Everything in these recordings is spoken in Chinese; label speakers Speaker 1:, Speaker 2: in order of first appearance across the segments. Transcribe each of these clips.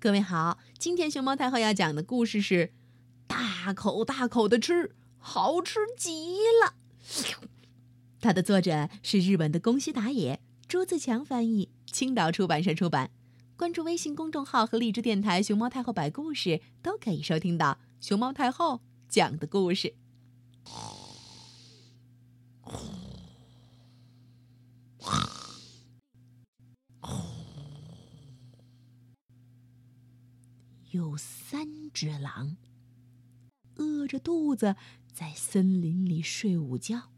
Speaker 1: 各位好，今天熊猫太后要讲的故事是大口大口的吃，好吃极了。它的作者是日本的宫西达也，朱自强翻译，青岛出版社出版。关注微信公众号和荔枝电台“熊猫太后摆故事”，都可以收听到熊猫太后讲的故事。有三只狼，饿着肚子在森林里睡午觉。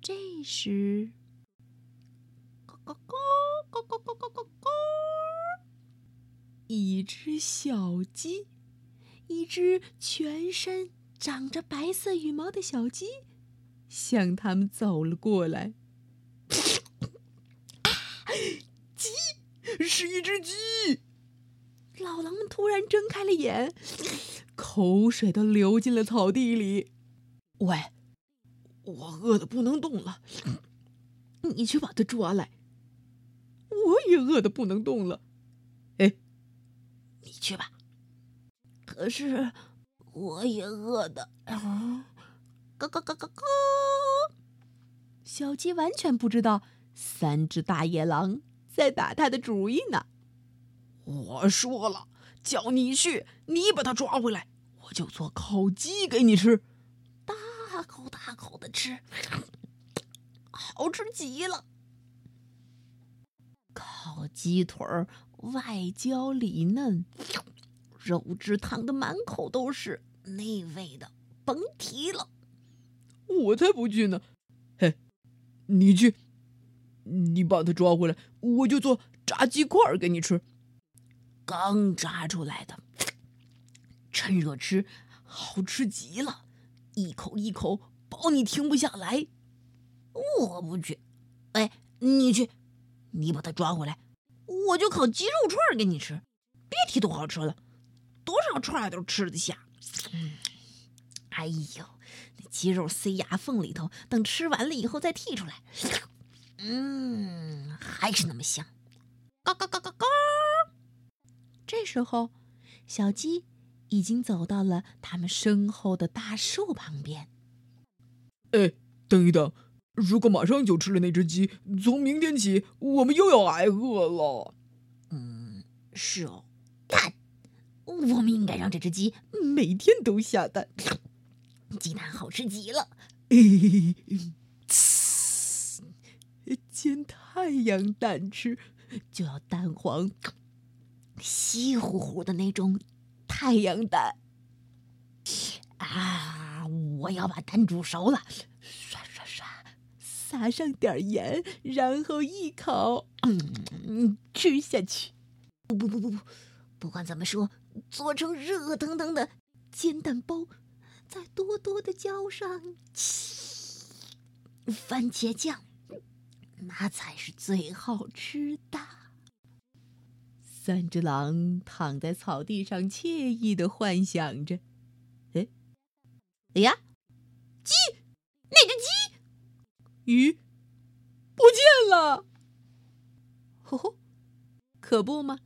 Speaker 1: 这时，咯咯咯咯咯咯咯咯咯，一只小鸡，一只全身长着白色羽毛的小鸡，向他们走了过来。
Speaker 2: 鸡，是一只鸡。
Speaker 1: 老狼们突然睁开了眼，口水都流进了草地里。
Speaker 2: 喂，我饿得不能动了，你去把它抓来。
Speaker 1: 我也饿得不能动了，
Speaker 2: 哎，你去吧。可是我也饿的，
Speaker 1: 咯咯咯咯咯。小鸡完全不知道三只大野狼在打它的主意呢。
Speaker 2: 我说了，叫你去，你把他抓回来，我就做烤鸡给你吃，
Speaker 1: 大口大口的吃，好吃极了。烤鸡腿儿外焦里嫩，肉汁淌得满口都是，那味道甭提了。
Speaker 2: 我才不去呢！嘿，你去，你把他抓回来，我就做炸鸡块给你吃。
Speaker 1: 刚炸出来的，趁热吃，好吃极了，一口一口保你停不下来。我不去，哎，你去，你把它抓回来，我就烤鸡肉串给你吃。别提多好吃了，多少串都吃得下。嗯哎呦，那鸡肉塞牙缝里头，等吃完了以后再剔出来，嗯，还是那么香。时候，小鸡已经走到了他们身后的大树旁边。
Speaker 2: 哎，等一等！如果马上就吃了那只鸡，从明天起我们又要挨饿了。
Speaker 1: 嗯，是哦。蛋，我们应该让这只鸡每天都下蛋。鸡蛋好吃极了。
Speaker 2: 嘿，煎太阳蛋吃，
Speaker 1: 就要蛋黄。稀乎乎的那种太阳蛋啊！我要把蛋煮熟了，刷刷刷，撒上点盐，然后一烤，嗯，吃下去。不不不不不，不管怎么说，做成热腾腾的煎蛋包，再多多的浇上番茄酱，那才是最好吃的。三只狼躺在草地上，惬意的幻想着：“哎，哎呀，鸡，那只鸡，
Speaker 2: 鱼不见了！”
Speaker 1: 吼吼，可不吗？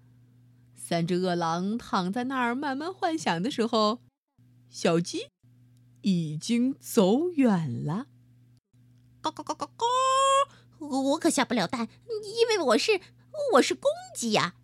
Speaker 1: 三只饿狼躺在那儿慢慢幻想的时候，小鸡已经走远了。咯咯咯咯咯！我可下不了蛋，因为我是我是公鸡呀。